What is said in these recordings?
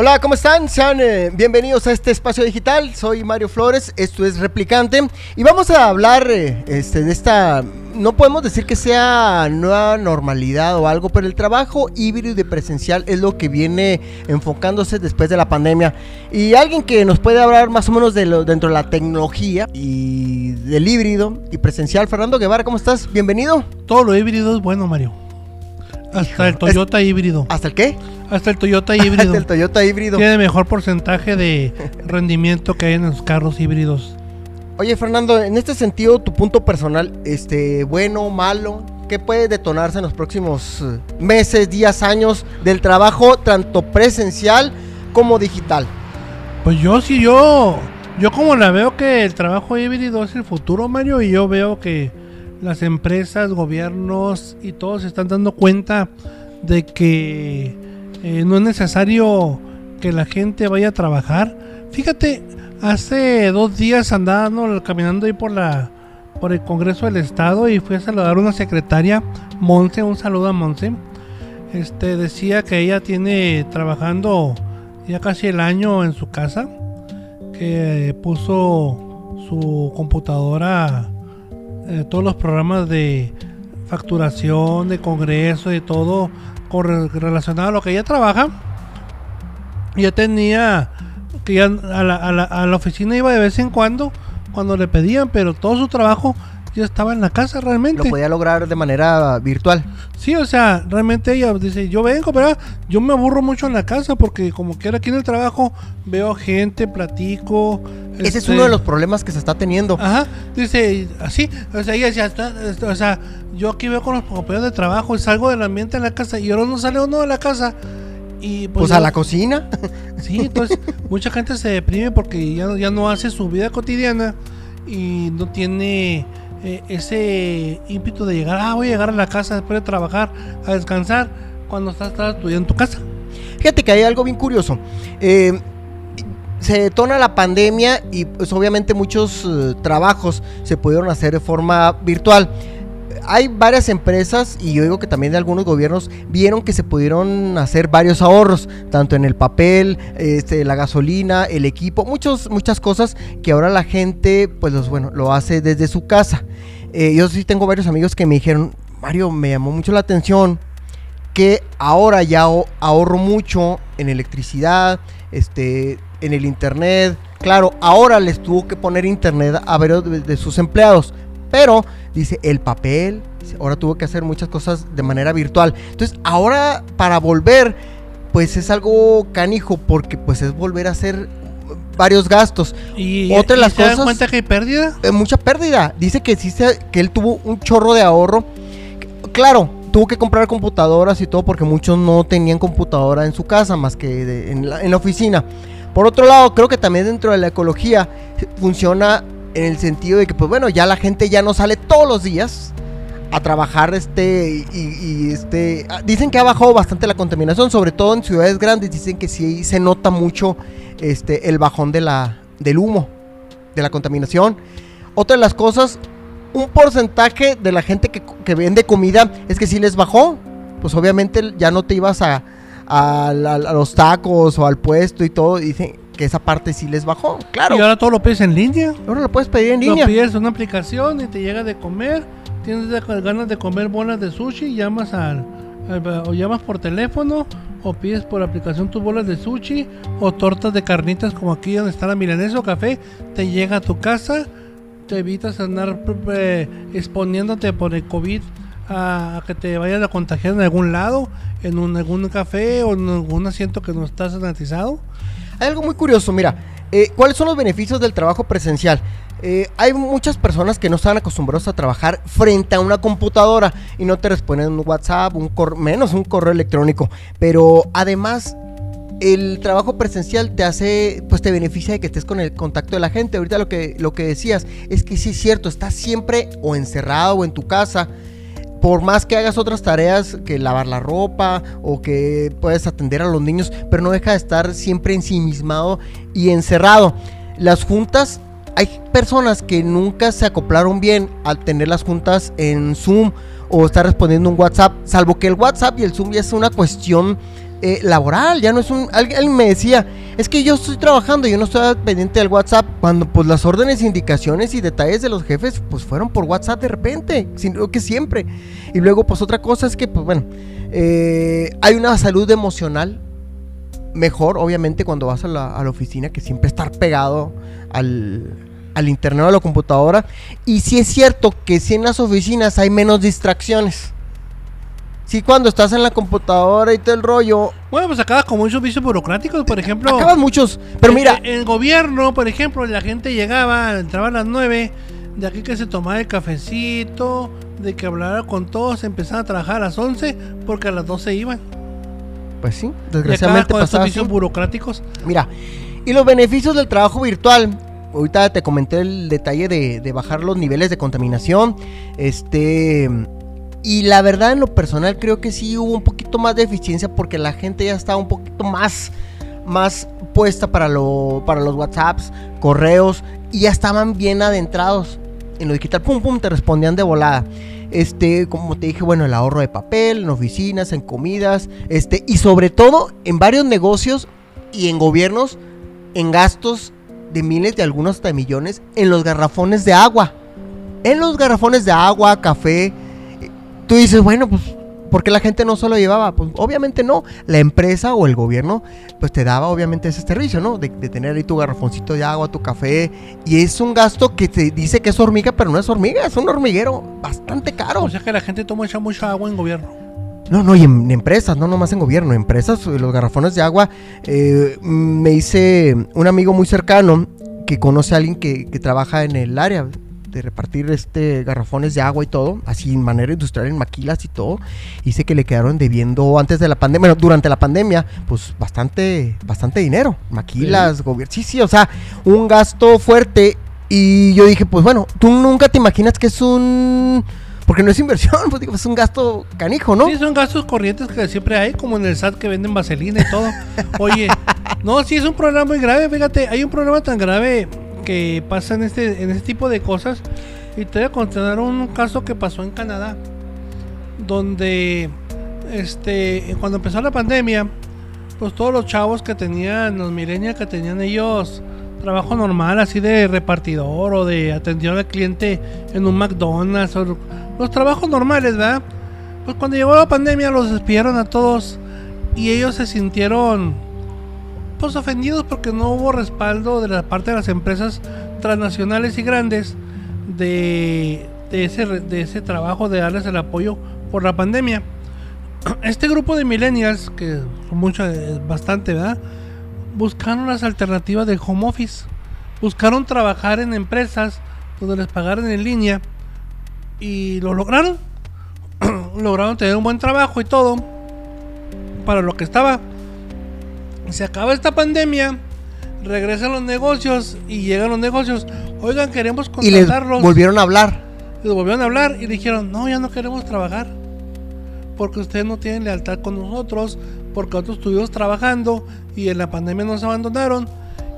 Hola, ¿cómo están? Sean eh, bienvenidos a este espacio digital. Soy Mario Flores, esto es Replicante y vamos a hablar eh, este, de esta, no podemos decir que sea nueva normalidad o algo, pero el trabajo híbrido y presencial es lo que viene enfocándose después de la pandemia. Y alguien que nos puede hablar más o menos de lo, dentro de la tecnología y del híbrido y presencial, Fernando Guevara, ¿cómo estás? Bienvenido. Todo lo híbrido es bueno, Mario. Hasta el Toyota híbrido. ¿Hasta el qué? Hasta el Toyota híbrido. Hasta el Toyota híbrido. Tiene mejor porcentaje de rendimiento que hay en los carros híbridos. Oye, Fernando, en este sentido, tu punto personal, este, bueno, malo, ¿qué puede detonarse en los próximos eh, meses, días, años del trabajo, tanto presencial como digital? Pues yo sí, yo, yo como la veo que el trabajo híbrido es el futuro, Mario, y yo veo que las empresas, gobiernos y todos están dando cuenta de que eh, no es necesario que la gente vaya a trabajar. Fíjate, hace dos días andaba caminando ahí por la por el Congreso del Estado y fui a saludar a una secretaria, Monse, un saludo a Monse. Este decía que ella tiene trabajando ya casi el año en su casa, que puso su computadora eh, todos los programas de facturación, de congreso, y todo relacionado a lo que ella trabaja. Ya tenía que ya a la, a, la, a la oficina iba de vez en cuando, cuando le pedían, pero todo su trabajo estaba en la casa realmente. Lo podía lograr de manera virtual. Sí, o sea, realmente ella dice, yo vengo, pero yo me aburro mucho en la casa porque como que aquí en el trabajo veo gente, platico. Ese es este uno de los problemas que se está teniendo. Ajá, dice, así, o sea, ella decía, o sea, yo aquí veo con los compañeros de trabajo y salgo del ambiente en la casa y ahora no sale uno de la casa. Y pues, pues a la cocina. Sí, entonces mucha gente se deprime porque ya, ya no hace su vida cotidiana y no tiene eh, ese ímpetu de llegar, ah, voy a llegar a la casa después de trabajar, a descansar, cuando estás, estudiando en tu casa. Fíjate que hay algo bien curioso. Eh, se detona la pandemia y pues obviamente muchos eh, trabajos se pudieron hacer de forma virtual hay varias empresas y yo digo que también de algunos gobiernos vieron que se pudieron hacer varios ahorros, tanto en el papel, este, la gasolina, el equipo, muchos, muchas cosas que ahora la gente, pues bueno, lo hace desde su casa. Eh, yo sí tengo varios amigos que me dijeron, Mario, me llamó mucho la atención que ahora ya ahorro mucho en electricidad, este, en el internet. Claro, ahora les tuvo que poner internet a varios de sus empleados, pero dice el papel, ahora tuvo que hacer muchas cosas de manera virtual. Entonces, ahora para volver, pues es algo canijo porque pues es volver a hacer varios gastos. ¿Y, Otra de las se cosas, cuenta que hay pérdida? Eh, mucha pérdida. Dice que sí que él tuvo un chorro de ahorro. Claro, tuvo que comprar computadoras y todo porque muchos no tenían computadora en su casa más que en, la, en la oficina. Por otro lado, creo que también dentro de la ecología funciona en el sentido de que, pues bueno, ya la gente ya no sale todos los días a trabajar este y, este ah, dicen que ha bajado bastante la contaminación sobre todo en ciudades grandes dicen que sí se nota mucho este el bajón de la del humo de la contaminación. Otra de las cosas un porcentaje de la gente que, que vende comida es que sí les bajó. Pues obviamente ya no te ibas a, a, a los tacos o al puesto y todo dicen que esa parte sí les bajó, claro. Y ahora todo lo pides en línea. Ahora lo puedes pedir en línea. Lo pides en una aplicación y te llega de comer. Tienes ganas de comer bolas de sushi, llamas al, o llamas por teléfono o pides por aplicación tus bolas de sushi o tortas de carnitas como aquí donde está la milanesa o café, te llega a tu casa, te evitas andar eh, exponiéndote por el COVID a, que te vayas a contagiar en algún lado, en un, algún café o en algún asiento que no está sanitizado. Hay algo muy curioso, mira, eh, ¿cuáles son los beneficios del trabajo presencial? Eh, hay muchas personas que no están acostumbrados a trabajar frente a una computadora y no te responden un WhatsApp, un menos un correo electrónico. Pero además, el trabajo presencial te hace, pues te beneficia de que estés con el contacto de la gente. Ahorita lo que, lo que decías es que sí es cierto, estás siempre o encerrado o en tu casa. Por más que hagas otras tareas, que lavar la ropa o que puedes atender a los niños, pero no deja de estar siempre ensimismado y encerrado. Las juntas hay personas que nunca se acoplaron bien al tener las juntas en Zoom o estar respondiendo un WhatsApp, salvo que el WhatsApp y el Zoom ya es una cuestión eh, laboral, ya no es un... Alguien me decía, es que yo estoy trabajando, yo no estoy pendiente del WhatsApp, cuando pues las órdenes, indicaciones y detalles de los jefes pues fueron por WhatsApp de repente, sino que siempre. Y luego pues otra cosa es que pues bueno, eh, hay una salud emocional mejor, obviamente, cuando vas a la, a la oficina, que siempre estar pegado al, al internet o a la computadora. Y si es cierto que si en las oficinas hay menos distracciones. Si cuando estás en la computadora y todo el rollo. Bueno, pues acabas con muchos vicios burocráticos, por ejemplo. Acabas muchos. Pero mira. En el gobierno, por ejemplo, la gente llegaba, entraba a las 9, de aquí que se tomaba el cafecito, de que hablara con todos, empezaba a trabajar a las 11, porque a las 12 iban. Pues sí, desgraciadamente con estos vicios burocráticos. Mira, y los beneficios del trabajo virtual ahorita te comenté el detalle de, bajar los niveles de contaminación. Este. Y la verdad, en lo personal, creo que sí hubo un poquito más de eficiencia porque la gente ya estaba un poquito más, más puesta para, lo, para los WhatsApps, correos, y ya estaban bien adentrados en lo digital. Pum, pum, te respondían de volada. Este, como te dije, bueno, el ahorro de papel, en oficinas, en comidas, este, y sobre todo en varios negocios y en gobiernos, en gastos de miles de algunos hasta millones en los garrafones de agua. En los garrafones de agua, café. Tú dices, bueno, pues, ¿por qué la gente no solo llevaba? Pues obviamente no. La empresa o el gobierno, pues te daba obviamente ese servicio, ¿no? De, tener ahí tu garrafoncito de agua, tu café. Y es un gasto que te dice que es hormiga, pero no es hormiga, es un hormiguero bastante caro. O sea que la gente toma mucha agua en gobierno. No, no, y en, empresas, no nomás en gobierno, en empresas, los garrafones de agua. Eh, me hice un amigo muy cercano que conoce a alguien que, trabaja en el área de repartir este garrafones de agua y todo, así en manera industrial en maquilas y todo. Dice que le quedaron debiendo antes de la pandemia, bueno, durante la pandemia, pues bastante, bastante dinero. Maquilas, gobierno. Sí, sí, o sea, un gasto fuerte. Y yo dije, pues bueno, tú nunca te imaginas que es un porque no es inversión, pues digo, es un gasto canijo, ¿no? Sí, son gastos corrientes que siempre hay, como en el SAT que venden vaselina y todo. Oye, no, sí es un problema muy grave, fíjate, hay un problema tan grave que pasa en este, en este tipo de cosas. Y te voy a contar un caso que pasó en Canadá, donde este, cuando empezó la pandemia, pues todos los chavos que tenían, los millennials que tenían ellos trabajo normal, así de repartidor o de atención al cliente en un McDonald's o los trabajos normales, ¿verdad? Pues cuando llegó la pandemia los despidieron a todos y ellos se sintieron pues ofendidos porque no hubo respaldo de la parte de las empresas transnacionales y grandes de, ese, de ese trabajo de darles el apoyo por la pandemia. Este grupo de millennials, que son mucho, bastante, ¿verdad? Buscaron las alternativas del home office. Buscaron trabajar en empresas donde les pagaran en línea y lo lograron. lograron tener un buen trabajo y todo. Para lo que estaba. Se acaba esta pandemia. Regresan los negocios y llegan los negocios. Oigan, queremos contratarlos. Y les volvieron a hablar. Les volvieron a hablar y dijeron, no, ya no queremos trabajar. Porque ustedes no tienen lealtad con nosotros. Porque nosotros estuvimos trabajando y en la pandemia nos abandonaron.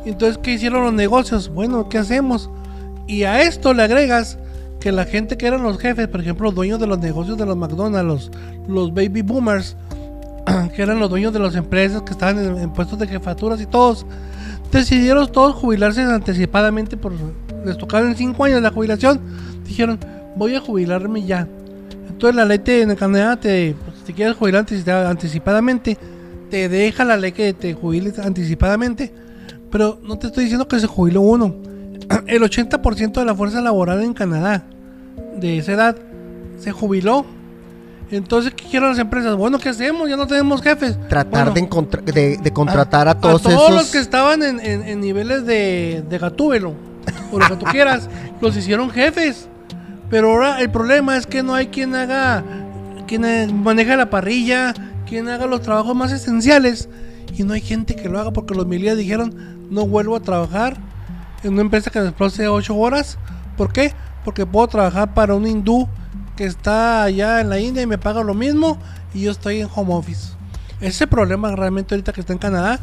Entonces, ¿qué hicieron los negocios? Bueno, ¿qué hacemos? Y a esto le agregas que la gente que eran los jefes, por ejemplo, los dueños de los negocios de los McDonald's, los, baby boomers, que eran los dueños de las empresas que estaban en, puestos de jefaturas y todos, decidieron todos jubilarse anticipadamente, por, les tocaron en 5 años la jubilación, dijeron, voy a jubilarme ya. Entonces la ley te, en Canadá, te, pues, si quieres jubilar anticipadamente, te deja la ley que te jubiles anticipadamente, pero no te estoy diciendo que se jubiló uno el 80% de la fuerza laboral en Canadá de esa edad se jubiló Entonces, ¿qué quieren las empresas? Bueno, ¿qué hacemos? Ya no tenemos jefes. Tratar Bueno, de, de, de contratar a, a todos todos esos. los que estaban en, en- en niveles de, de gatúbelo, o lo que tú quieras, los hicieron jefes. Pero ahora el problema es que no hay quien haga, quien eh, maneja la parrilla, quien haga los trabajos más esenciales. Y no hay gente que lo haga porque los militares dijeron, no vuelvo a trabajar en una empresa que me desplace 8 horas. ¿Por qué? Porque puedo trabajar para un hindú que está allá en la India y me paga lo mismo y yo estoy en home office. Ese problema realmente ahorita que está en Canadá.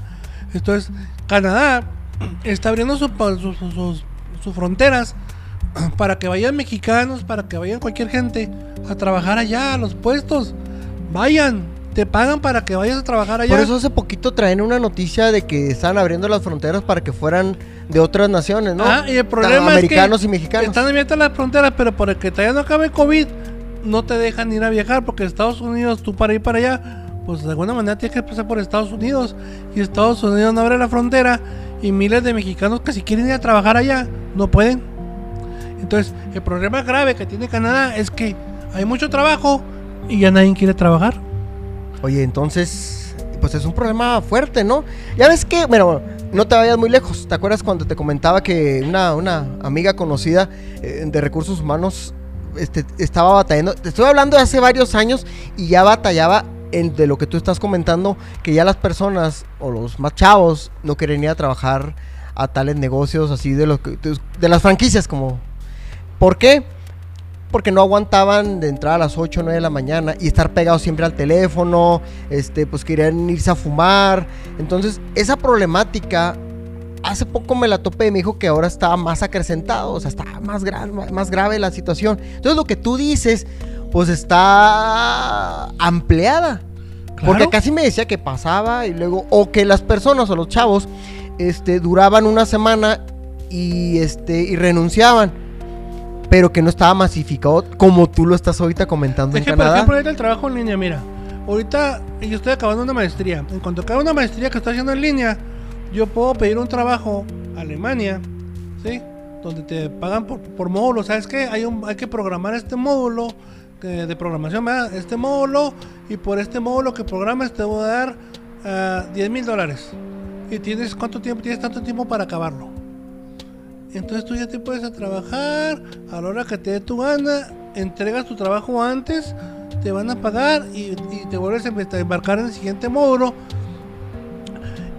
Entonces, Canadá está abriendo su- sus- sus fronteras para que vayan mexicanos, para que vayan cualquier gente a trabajar allá, a los puestos. Vayan, te pagan para que vayas a trabajar allá. Por eso hace poquito traen una noticia de que están abriendo las fronteras para que fueran de otras naciones, ¿no? Ah, y el problema Americanos es que y mexicanos. están abiertas las fronteras, pero por el que todavía no acabe el COVID, no te dejan ir a viajar, porque Estados Unidos, tú para ir para allá, pues de alguna manera tienes que pasar por Estados Unidos, y Estados Unidos no abre la frontera, y miles de mexicanos que si quieren ir a trabajar allá, no pueden. Entonces, el problema grave que tiene Canadá es que hay mucho trabajo y ya nadie quiere trabajar. Oye, entonces, pues es un problema fuerte, ¿no? Ya ves que, bueno, no te vayas muy lejos. ¿Te acuerdas cuando te comentaba que una, una amiga conocida eh, de recursos humanos este, estaba batallando? Te estoy hablando de hace varios años y ya batallaba de lo que tú estás comentando, que ya las personas o los más chavos no querían ir a trabajar a tales negocios así de, lo que, de, de las franquicias como... ¿Por qué? Porque no aguantaban de entrar a las 8 o 9 de la mañana y estar pegados siempre al teléfono, este, pues querían irse a fumar. Entonces, esa problemática, hace poco me la topé y me dijo que ahora está más acrecentado, o sea, está más, gra- más grave la situación. Entonces, lo que tú dices, pues está ampliada. Porque casi me decía que pasaba y luego, o que las personas o los chavos, este, duraban una semana y, este, y renunciaban pero que no estaba masificado como tú lo estás ahorita comentando Es en que, por Canadá. ejemplo, ahorita el trabajo en línea, mira. Ahorita yo estoy acabando una maestría. En cuanto acabe una maestría que estoy haciendo en línea, yo puedo pedir un trabajo a Alemania, ¿sí? Donde te pagan por, por módulo. ¿Sabes qué? Hay, un, hay que programar este módulo de programación, ¿verdad? Este módulo, y por este módulo que programas te voy a dar ah, 10 mil dólares. ¿Y tienes cuánto tiempo? Tienes tanto tiempo para acabarlo. Entonces tú ya te puedes a trabajar a la hora que te dé tu gana, entregas tu trabajo antes, te van a pagar y, te vuelves a embarcar en el siguiente módulo.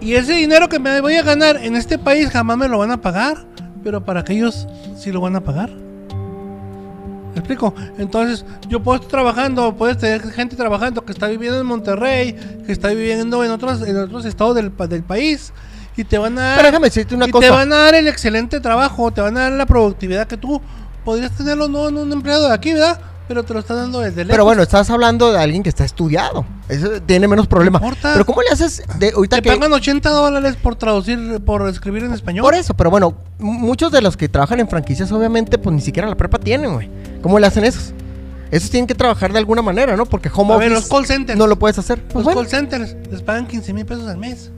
Y ese dinero que me voy a ganar en este país jamás me lo van a pagar, pero para aquellos sí lo van a pagar. ¿Me explico? Entonces, yo puedo estar trabajando, puedes tener gente trabajando que está viviendo en Monterrey, que está viviendo en otros, en otros estados del, del país, y te van a dar, Pero déjame decirte una y cosa. te van a dar el excelente trabajo, te van a dar la productividad que tú podrías tenerlo no en un empleado de aquí, ¿verdad? Pero te lo están dando desde lejos. Pero bueno, estás hablando de alguien que está estudiado. Eso tiene menos problema. importa. Pero ¿cómo le haces de ahorita te que pagan 80 dólares por traducir, por escribir en español. por eso, pero bueno, muchos de los que trabajan en franquicias obviamente pues ni siquiera la prepa tienen, güey. ¿Cómo le hacen esos? Esos tienen que trabajar de alguna manera, ¿no? Porque home A ver, office los call centers. no lo puedes hacer. Pues Los bueno, call centers les pagan 15 mil pesos al mes.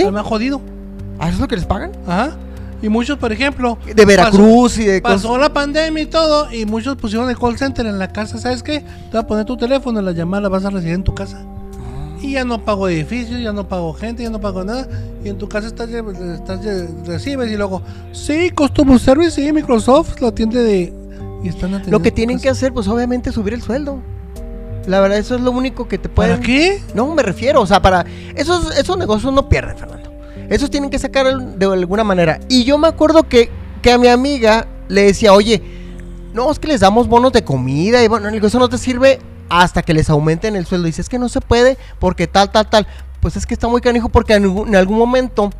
Sí. Al más jodido. ¿A eso es lo que les pagan? Ajá. Y muchos, por ejemplo. De Veracruz y de Pasó, cosas- la pandemia y todo. Y muchos pusieron el call center en la casa. ¿Sabes qué? Te vas a poner tu teléfono. La llamada la vas a recibir en tu casa. Y ya no pago edificios, ya no pago gente, ya no pago nada. Y en tu casa estás, lle- estás lle- recibes y luego, sí, Customer Service, sí, Microsoft lo atiende de. Y están Lo que tienen que hacer, pues obviamente subir el sueldo. La verdad, eso es lo único que te pueden. ¿Para qué? No, me refiero, o sea, para. Esos, esos negocios no pierden, Fernando. Esos tienen que sacar de alguna manera. Y yo me acuerdo que, que a mi amiga le decía, oye, no, es que les damos bonos de comida y bueno, eso no te sirve hasta que les aumenten el sueldo. Dice, es que no se puede porque tal, tal, tal. Pues es que está muy canijo porque en algún momento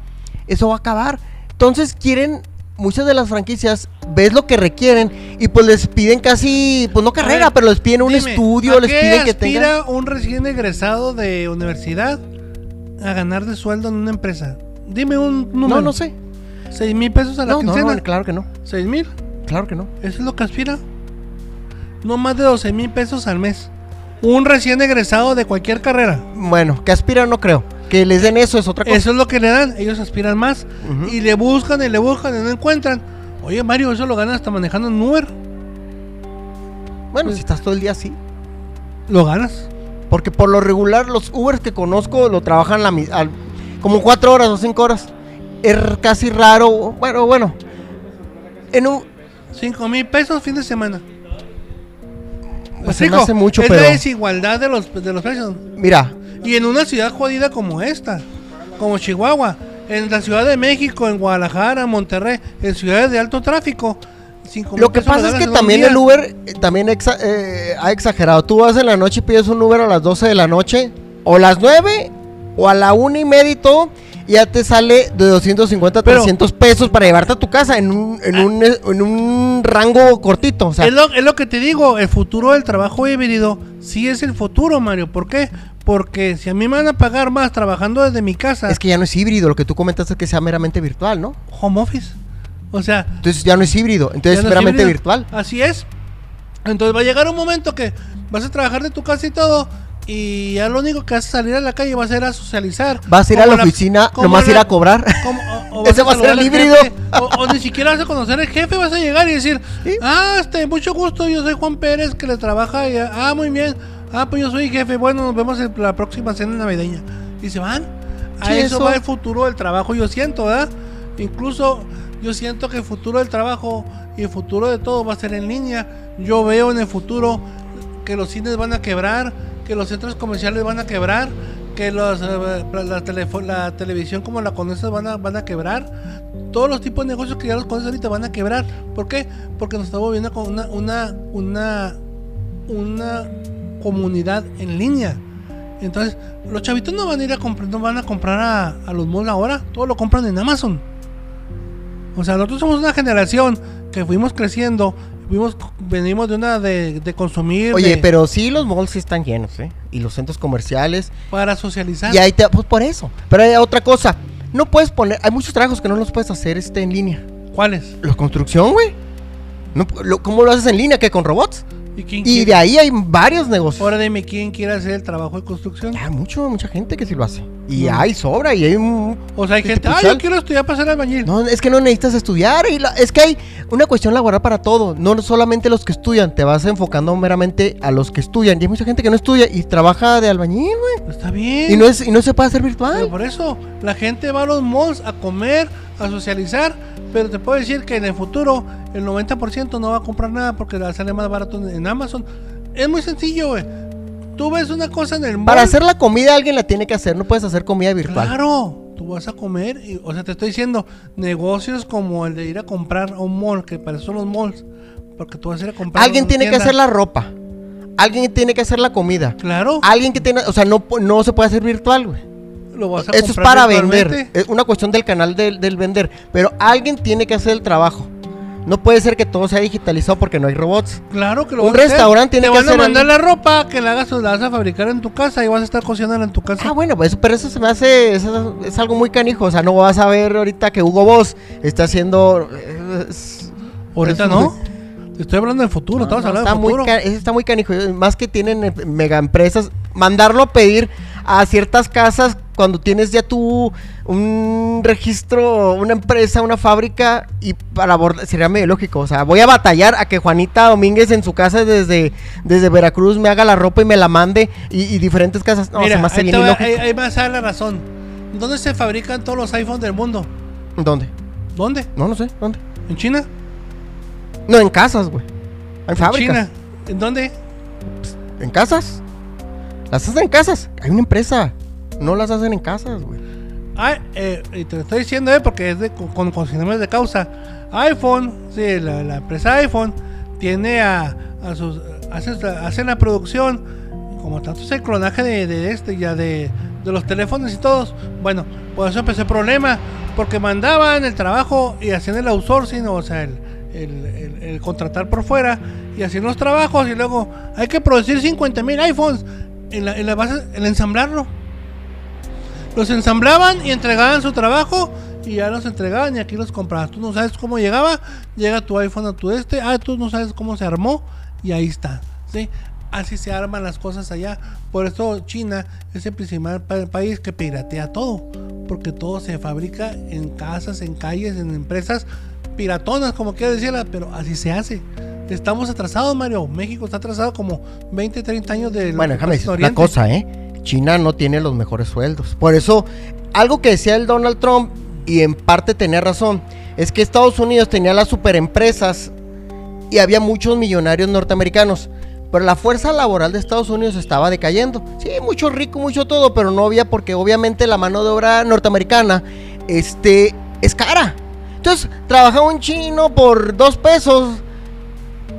eso va a acabar. Entonces quieren, muchas de las franquicias, ves lo que requieren y pues les piden casi, pues no carrera, ver, pero les piden un Dime, estudio, ¿a les piden que aspira tengan... un recién egresado de universidad a ganar de sueldo en una empresa? Dime un número. No, no sé. 6 mil pesos a la No, no, quincena. no, claro que no. 6 mil. Claro que no. Eso es lo que aspira. No más de 12 mil pesos al mes. Un recién egresado de cualquier carrera. Bueno, que aspiran no creo. Que les den eso es otra cosa. Eso es lo que le dan. Ellos aspiran más. Y le buscan y le buscan y no encuentran. Oye, Mario, eso lo ganan hasta manejando en Uber. Bueno, pues- si estás todo el día así. Lo ganas. Porque por lo regular los Ubers que conozco lo trabajan la, al- como cuatro horas o cinco horas. Es casi raro. Bueno, bueno. En un, 5 mil pesos fin de semana. Pues se me hace mucho, es pero- la desigualdad de los, de los precios. mira, Y en una ciudad jodida como esta, como Chihuahua, en la Ciudad de México, en Guadalajara, Monterrey, en ciudades de alto tráfico. lo que pasa es que también el Uber eh, también exa- eh, ha exagerado. Tú vas en la noche y pides un Uber a las 12 de la noche, o las 9, o a la una y media y todo, ya te sale de 250 a Pero- 300 pesos para llevarte a tu casa en un, en un, en un rango cortito. O sea, es, lo, es lo que te digo, el futuro del trabajo híbrido sí es el futuro, Mario. ¿Por qué? Porque si a mí me van a pagar más trabajando desde mi casa, es que ya no es híbrido. Lo que tú comentas es que sea meramente virtual, ¿no? home office. O sea, Entonces ya no es híbrido, entonces es meramente híbrido. virtual. Así es. Entonces va a llegar un momento que vas a trabajar de tu casa y todo. Y ya lo único que vas a salir a la calle va a ser a socializar. Vas a ir a la oficina, nomás la- ir a cobrar. como- o- o vas Ese va a ser el híbrido. jefe, O, o ni siquiera vas a conocer al jefe, vas a llegar y decir, Sí. ah, este, mucho gusto, yo soy Juan Pérez, que le trabaja, y, ah, muy bien, ah, pues yo soy jefe, bueno, nos vemos en la próxima cena navideña. Y se van. A eso, eso. va el futuro del trabajo, yo siento, ¿verdad? Incluso yo siento que el futuro del trabajo y el futuro de todo va a ser en línea. Yo veo en el futuro que los cines van a quebrar, que los centros comerciales van a quebrar, que los, eh, la televisión como la conoces van a, van a quebrar. Todos los tipos de negocios que ya los conoces ahorita van a quebrar. ¿Por qué? Porque nos estamos viendo con una, una, una, una comunidad en línea. Entonces, los chavitos no van a ir a comprar, no van a comprar a, a los malls ahora, todo lo compran en Amazon. O sea, nosotros somos una generación que fuimos creciendo, fuimos, venimos de una de, de consumir, Oye, de- pero sí los malls sí están llenos, ¿eh? Y los centros comerciales. para socializar. Y ahí te, pues por eso. Pero hay otra cosa. No puedes poner, hay muchos trabajos que no los puedes hacer este en línea. ¿Cuáles? La construcción, güey. No, lo- ¿Cómo lo haces en línea? que con robots? ¿Y quién Y quiere- de ahí hay varios negocios. Ahora dime quién quiere hacer el trabajo de construcción. Hay mucho, mucha gente que sí lo hace. Y hay sobra y hay un... O sea, hay ¿Qué gente, ah, yo quiero estudiar para ser albañil. No, es que no necesitas estudiar. Y la- es que hay una cuestión laboral para todo. No solamente los que estudian. Te vas enfocando meramente a los que estudian. Y hay mucha gente que no estudia y trabaja de albañil, güey. Está bien. Y no, es, y no se puede hacer Pero virtual. por eso, la gente va a los malls a comer, a socializar, pero te puedo decir que en el futuro el 90% no va a comprar nada porque le sale más barato en- Amazon. Es muy sencillo, güey. Tú ves una cosa en el mall. Para hacer la comida alguien la tiene que hacer. No puedes hacer comida virtual. Claro, tú vas a comer, y, o sea, te estoy diciendo, negocios como el de ir a comprar a un mall, que para eso son los malls, porque tú vas a ir a comprar. Alguien tiene que hacer la ropa. Alguien tiene que hacer la comida. Claro, Alguien que tiene, o sea, no, no se puede hacer virtual, güey. Lo vas a es para vender. Es una cuestión del canal del, del vender. Pero alguien tiene que hacer el trabajo. No puede ser que todo sea digitalizado porque no hay robots. Claro que lo Un vas a hacer. restaurante tiene Te que van a hacer mandar el- la ropa que la hagas, la vas a fabricar en tu casa y vas a estar cocinando en tu casa. Ah, bueno, pues, pero eso se me hace. eso es algo muy canijo. O sea, no vas a ver ahorita que Hugo Boss está haciendo. es- Ahorita es no. muy- Te estoy hablando del futuro, estamos No, hablando está, del muy futuro. ca- eso está muy canijo. Más que tienen eh, mega empresas. Mandarlo a pedir a ciertas casas cuando tienes ya tú un registro, una empresa, una fábrica y para abordar, sería medio lógico. O sea, voy a batallar a que Juanita Domínguez en su casa desde, desde Veracruz me haga la ropa y me la mande y, y diferentes casas. No, Mira, se me hace ahí, bien te voy a- ilógico. ahí- ahí me la razón. ¿Dónde se fabrican todos los iPhones del mundo? ¿Dónde? ¿Dónde? No, no sé. ¿Dónde? ¿En China? No, en casas, güey. En fábricas. China. ¿En dónde? ¿En casas? Las hacen en casas. Hay una empresa. No las hacen en casas, güey. Ah, eh, te lo estoy diciendo eh, porque es de, con, con de causa. iPhone, sí, la, la empresa iPhone tiene a, a sus. Hace, hace la producción, como tanto es el clonaje de, de este, ya de, de los teléfonos y todos. Bueno, por eso empezó el problema, porque mandaban el trabajo y hacían el outsourcing, o sea, el- el- el contratar por fuera y hacían los trabajos y luego hay que producir 50 mil iPhones en la, en la base, en ensamblarlo los ensamblaban y entregaban su trabajo y ya los entregaban y aquí los comprabas. Tú no sabes cómo llegaba, llega tu iPhone a tu este, ah, tú no sabes cómo se armó y ahí está. ¿sí? Así se arman las cosas allá. Por eso China es el principal pa- país que piratea todo, porque todo se fabrica en casas, en calles, en empresas piratonas, como quiera decirla, pero así se hace. Estamos atrasados, Mario. México está atrasado como 20, 30 años de... Bueno, déjame decir una cosa, ¿eh? China no tiene los mejores sueldos. Por eso, algo que decía el Donald Trump, y en parte tenía razón, es que Estados Unidos tenía las superempresas y había muchos millonarios norteamericanos. Pero la fuerza laboral de Estados Unidos estaba decayendo. Sí, mucho rico, mucho todo, pero no había porque obviamente la mano de obra norteamericana este, es cara. Entonces, trabajaba un chino por dos pesos,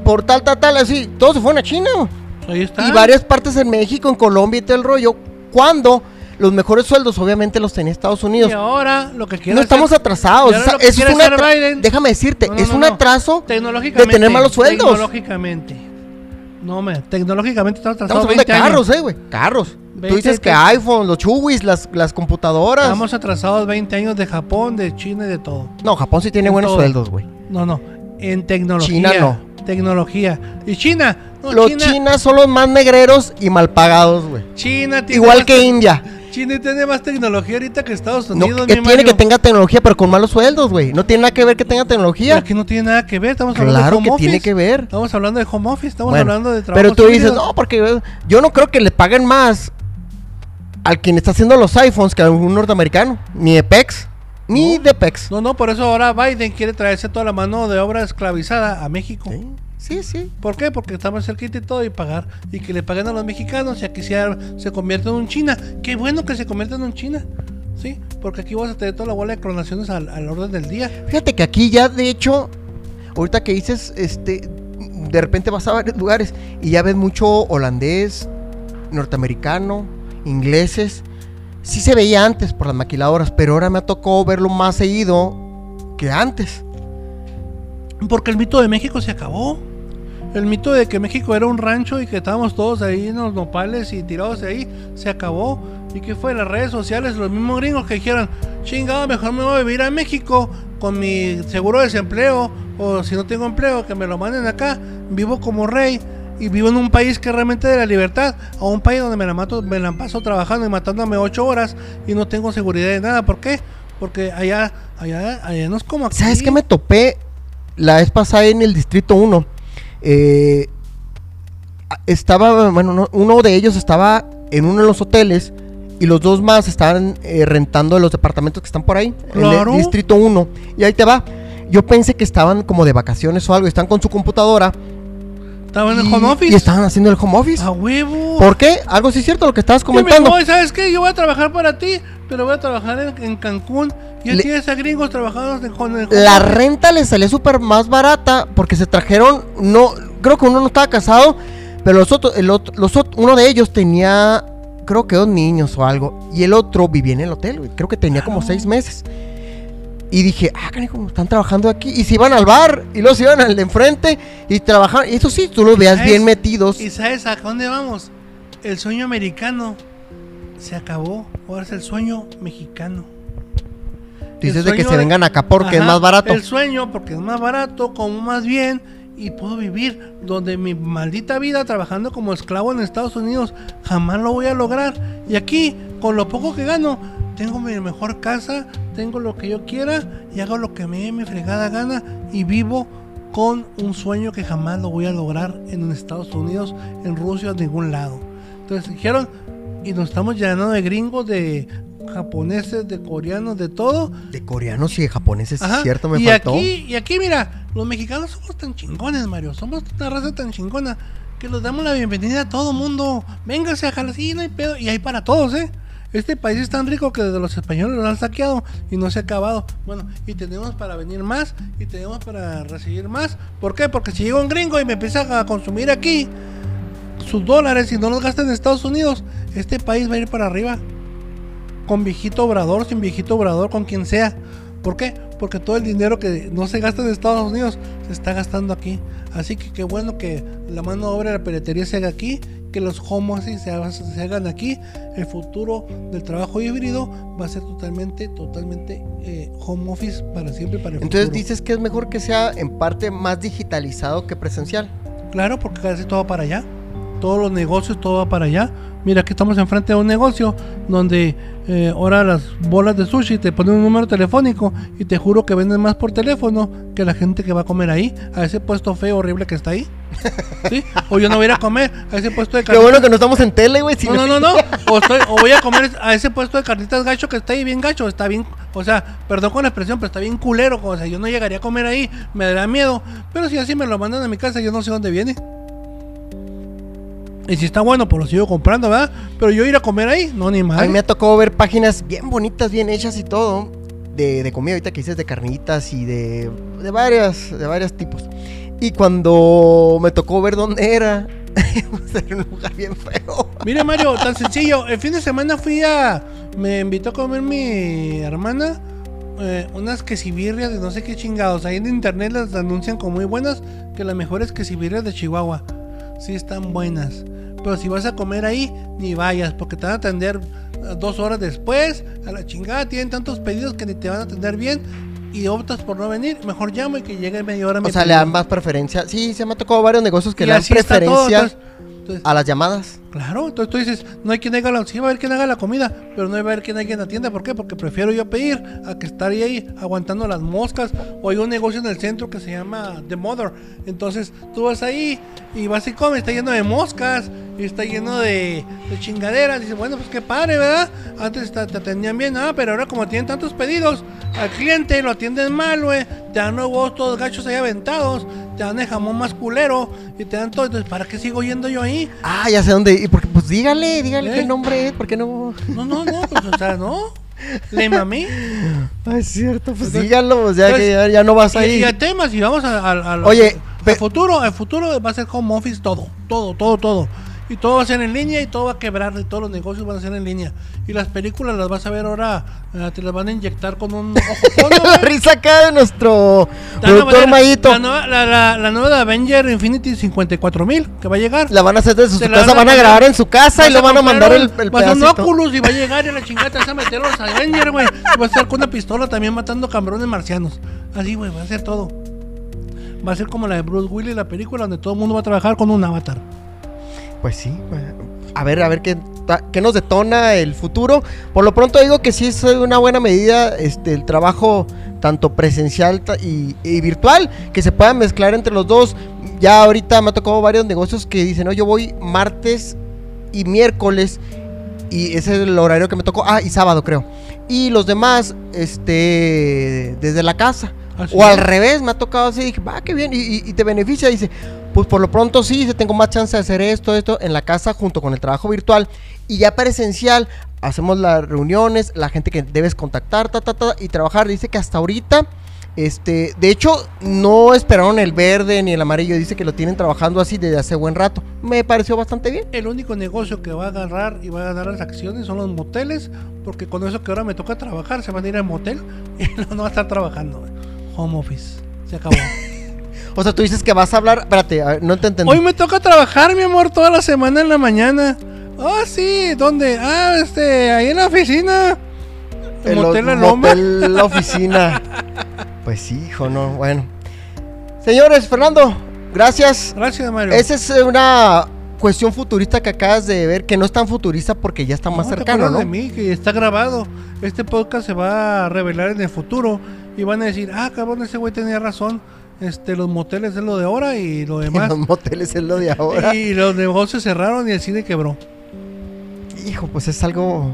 por tal, tal, tal, así. Todos se fueron a China. Ahí está. Y varias partes en México, en Colombia y todo el rollo. Cuando los mejores sueldos obviamente los tenía Estados Unidos. Y ahora lo que quiere No estamos atrasados. es Biden- Déjame decirte, No, no, es un no. atraso de tener malos sueldos. Tecnológicamente. No, me, tecnológicamente estamos Estamos atrasados hablando de 20 años. carros, eh, güey. Carros. Tú 20, dices que 30. iPhone, los chuwis, las, las computadoras. Estamos atrasados 20 años de Japón, de China y de todo. No, Japón sí tiene En buenos todo. sueldos, güey. No, no. En tecnología. China no. Tecnología. Y China. No, Los China, chinas son los más negreros y mal pagados, güey. China tiene Igual que India. China tiene más tecnología ahorita que Estados No, Unidos. que mi tiene Mario. que tenga tecnología, pero con malos sueldos, güey. No tiene nada que ver que tenga Pero tecnología. aquí no tiene nada que ver. Estamos hablando de Claro home que office. tiene que ver. Estamos hablando de home office. Estamos Bueno, hablando de trabajo. pero tú dices, no, porque yo no creo que le paguen más al quien está haciendo los iPhones que a un norteamericano. Ni de PEX, ni No. de PEX. No, no, por eso ahora Biden quiere traerse toda la mano de obra esclavizada a México. Sí, sí, sí. ¿Por qué? Porque estamos cerquita y todo y pagar. Y que le paguen a los mexicanos y aquí se, se convierte en un China. Qué bueno que se convierta en un China. ¿Sí? Porque aquí vas a tener toda la bola de clonaciones al, al orden del día. Fíjate que aquí ya, de hecho, ahorita que dices, este, de repente vas a varios lugares y ya ves mucho holandés, norteamericano, ingleses. Sí se veía antes por las maquiladoras, pero ahora me tocado verlo más seguido que antes. Porque el mito de México se acabó. El mito de que México era un rancho y que estábamos todos ahí en los nopales y tirados de ahí se acabó. ¿Y qué fue? Las redes sociales, los mismos gringos que dijeron, chingado, mejor me voy a vivir a México con mi seguro de desempleo o si no tengo empleo, que me lo manden acá. Vivo como rey y vivo en un país que realmente de la libertad, a un país donde me la, mato, me la paso trabajando y matándome ocho horas y no tengo seguridad de nada. ¿Por qué? Porque allá, allá, allá no es como aquí. ¿Sabes qué me topé la vez pasada en el Distrito 1? Eh, estaba, bueno, no- uno de ellos estaba en uno de los hoteles y los dos más estaban eh, rentando los departamentos que están por ahí, Claro. en el Distrito 1. Y ahí te va. Yo pensé que estaban como de vacaciones o algo, están con su computadora. Estaba en el y- home office. Y estaban haciendo el home office. A huevo. ¿Por qué? Algo sí es cierto lo que estabas Yo me comentando. voy, ¿sabes qué? Yo voy a trabajar para ti, pero voy a trabajar en, en Cancún. Y Le- tienes a gringos trabajando en, con el La renta les salía súper más barata porque se trajeron, no, creo que uno no estaba casado, pero los otros, el otro, los ot- uno de ellos tenía, creo que dos niños o algo, y el otro vivía en el hotel, creo que tenía como seis meses. Y dije, ah, canijo, están trabajando aquí. Y se iban al bar, y luego se iban al de enfrente, y trabajaban. Y eso sí, tú los veas bien metidos. ¿Y sabes a dónde vamos? El sueño americano se acabó. Ahora es el sueño mexicano. Dices de que se vengan acá porque es Ajá, más barato. El sueño porque es más barato, como más bien y puedo vivir donde mi maldita vida trabajando como esclavo en Estados Unidos jamás lo voy a lograr. Y aquí, con lo poco que gano, tengo mi mejor casa, tengo lo que yo quiera y hago lo que me dé mi fregada gana y vivo con un sueño que jamás lo voy a lograr en Estados Unidos, en Rusia, en ningún lado. Entonces dijeron, y nos estamos llenando de gringos, de japoneses, de coreanos, de todo. De coreanos y de japoneses, Ajá, cierto, me y faltó. Aquí, y aquí, mira, los mexicanos somos tan chingones, Mario. Somos una raza tan chingona que les damos la bienvenida a todo mundo. Véngase a Jalisco, no hay pedo. Y hay para todos, ¿eh? Este país es tan rico que desde los españoles lo han saqueado y no se ha acabado. Bueno, y tenemos para venir más y tenemos para recibir más. ¿Por qué? Porque si llega un gringo y me empieza a consumir aquí sus dólares y no los gasta en Estados Unidos, este país va a ir para arriba con viejito obrador, sin viejito obrador, con quien sea. ¿Por qué? Porque todo el dinero que no se gasta en Estados Unidos se está gastando aquí. Así que qué bueno que la mano de obra de la peletería se haga aquí, que los home office se, haga- se hagan aquí. El futuro del trabajo híbrido va a ser totalmente, totalmente eh, home office para siempre, para el Entonces futuro. dices que es mejor que sea en parte más digitalizado que presencial. Claro, porque casi todo para allá. Todos los negocios, todo va para allá. Mira, aquí estamos enfrente de un negocio donde eh, ahora las bolas de sushi te ponen un número telefónico y te juro que venden más por teléfono que la gente que va a comer ahí, a ese puesto feo, horrible que está ahí. ¿Sí? O yo no voy a ir a comer a ese puesto de Qué bueno que no estamos en tele, güey. si no, no, no, no. O, estoy- o voy a comer a ese puesto de carnitas gacho que está ahí bien gacho. Está bien, o sea, perdón con la expresión, pero está bien culero. O sea, yo no llegaría a comer ahí, me daría miedo. Pero si así me lo mandan a mi casa, yo no sé dónde viene. Y si está bueno, pues lo sigo comprando, ¿verdad? Pero yo ir a comer ahí, no, ni A mí me más. ha tocado ver páginas bien bonitas, bien hechas y todo. De, de comida, ahorita que dices de carnitas y de, de varias, de varios tipos. Y cuando me tocó ver dónde era, pues era un lugar bien feo. Mire, Mario, tan sencillo. El fin de semana fui a. Me invitó a comer mi hermana. eh, unas quesibirrias de no sé qué chingados. Ahí en internet las anuncian como muy buenas. Que las mejores quesibirrias de Chihuahua. Sí, están buenas. Pero si vas a comer ahí, ni vayas. Porque te van a atender eh, dos horas después. A la chingada. Tienen tantos pedidos que ni te van a atender bien. Y optas por no venir. Mejor llamo y que llegue media hora. O sea, le dan más preferencia. Sí, se me ha tocado varios negocios que Y le dan preferencia entonces- entonces, a las llamadas. Claro, entonces tú dices, no hay quien haga la, sí va a haber quien haga la comida, pero no va a haber quien alguien atienda. ¿Por qué? Porque prefiero yo pedir a que estar ahí aguantando las moscas. O hay un negocio en el centro que se llama The Mother. Entonces tú vas ahí y vas y comes, está lleno de moscas está lleno de, de chingaderas. Dices, bueno, pues qué padre, ¿verdad? Antes te, te atendían bien, ah, pero ahora como tienen tantos pedidos, al cliente lo atienden mal, güey. Te dan huevos todos gachos ahí aventados, te dan el jamón más culero y te dan todo. Entonces, ¿para qué sigo yendo yo ahí? Ah, ya sé dónde. Ir, Porque, pues dígale, dígale ¿Eh? qué nombre es. ¿Por qué no? No, no, no, pues o sea, no. Le mamé. Ah, es cierto, pues Entonces- dígalo. Pues ya, que ya, ya no vas Y, ahí. y el tema, si vamos a- a- al Oye, al pe- futuro, el futuro va a ser home office todo, todo, todo, todo. Y todo va a ser en línea y todo va a quebrar y todos los negocios van a ser en línea. Y las películas las vas a ver ahora, eh, te las van a inyectar con un ojo la risa acá de nuestro productor Mayito. La nueva, la, la- la nueva de Avenger Infinity 54000 que va a llegar. La van a hacer desde su casa, van a grabar en su casa y lo van a mandar el, el vas a un. Oculus y va a llegar y a la chingada te vas a meter a los Avengers, güey. Y vas a estar con una pistola también matando cabrones marcianos. Así, güey, va a ser todo. Va a ser como la de Bruce Willis, la película donde todo el mundo va a trabajar con un avatar. Pues sí. A ver, a ver qué, qué nos detona el futuro. Por lo pronto digo que sí es una buena medida este, el trabajo tanto presencial y, y virtual, que se puedan mezclar entre los dos. Ya ahorita me ha tocado varios negocios que dicen, no, yo voy martes y miércoles y ese es el horario que me tocó. Ah, y sábado creo. Y los demás, este, desde la casa. Así o al revés, me ha tocado así, dije, va, qué bien, y te beneficia, dice, pues por lo pronto sí, tengo más chance de hacer esto, esto en la casa junto con el trabajo virtual, y ya presencial, hacemos las reuniones, la gente que debes contactar, ta, ta, ta, y trabajar, dice que hasta ahorita, este, de hecho, no esperaron el verde ni el amarillo, dice que lo tienen trabajando así desde hace buen rato, me pareció bastante bien. El único negocio que va a agarrar y va a ganar las acciones son los moteles, porque con eso que ahora me toca trabajar, se van a ir al motel y no, no va a estar trabajando. güey. Home office. Se acabó. O sea, tú dices que vas a hablar, espérate, a ver, no te entendí. Hoy me toca trabajar, mi amor, toda la semana en la mañana. Ah, sí, ¿dónde? Ah, este, ahí en la oficina. El El motel La Loma. motel La oficina. Pues sí, hijo, no, bueno. Señores, Fernando, gracias. Gracias, Mario. Esa es una cuestión futurista que acabas de ver, que no es tan futurista porque ya está más No, ¿te cercano, ¿no? de mí, que está grabado. Este podcast se va a revelar en el futuro y van a decir, ah, cabrón, ese güey tenía razón. Este, los moteles es lo de ahora y lo demás. Los moteles es lo de ahora. y los negocios cerraron y el cine quebró. Hijo, pues es algo...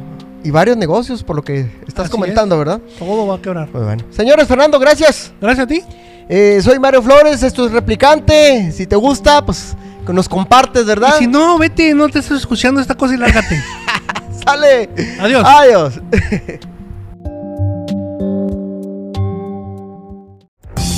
Y varios negocios, por lo que estás Así comentando, ¿verdad? Todo va a quebrar. Pues bueno. Señores, Fernando, gracias. Gracias a ti. Eh, soy Mario Flores, esto es Replicante. Si te gusta, pues que nos compartes, ¿verdad? Y si no, vete, no te estás escuchando esta cosa y lárgate. Sale. Adiós. Adiós.